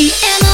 EMI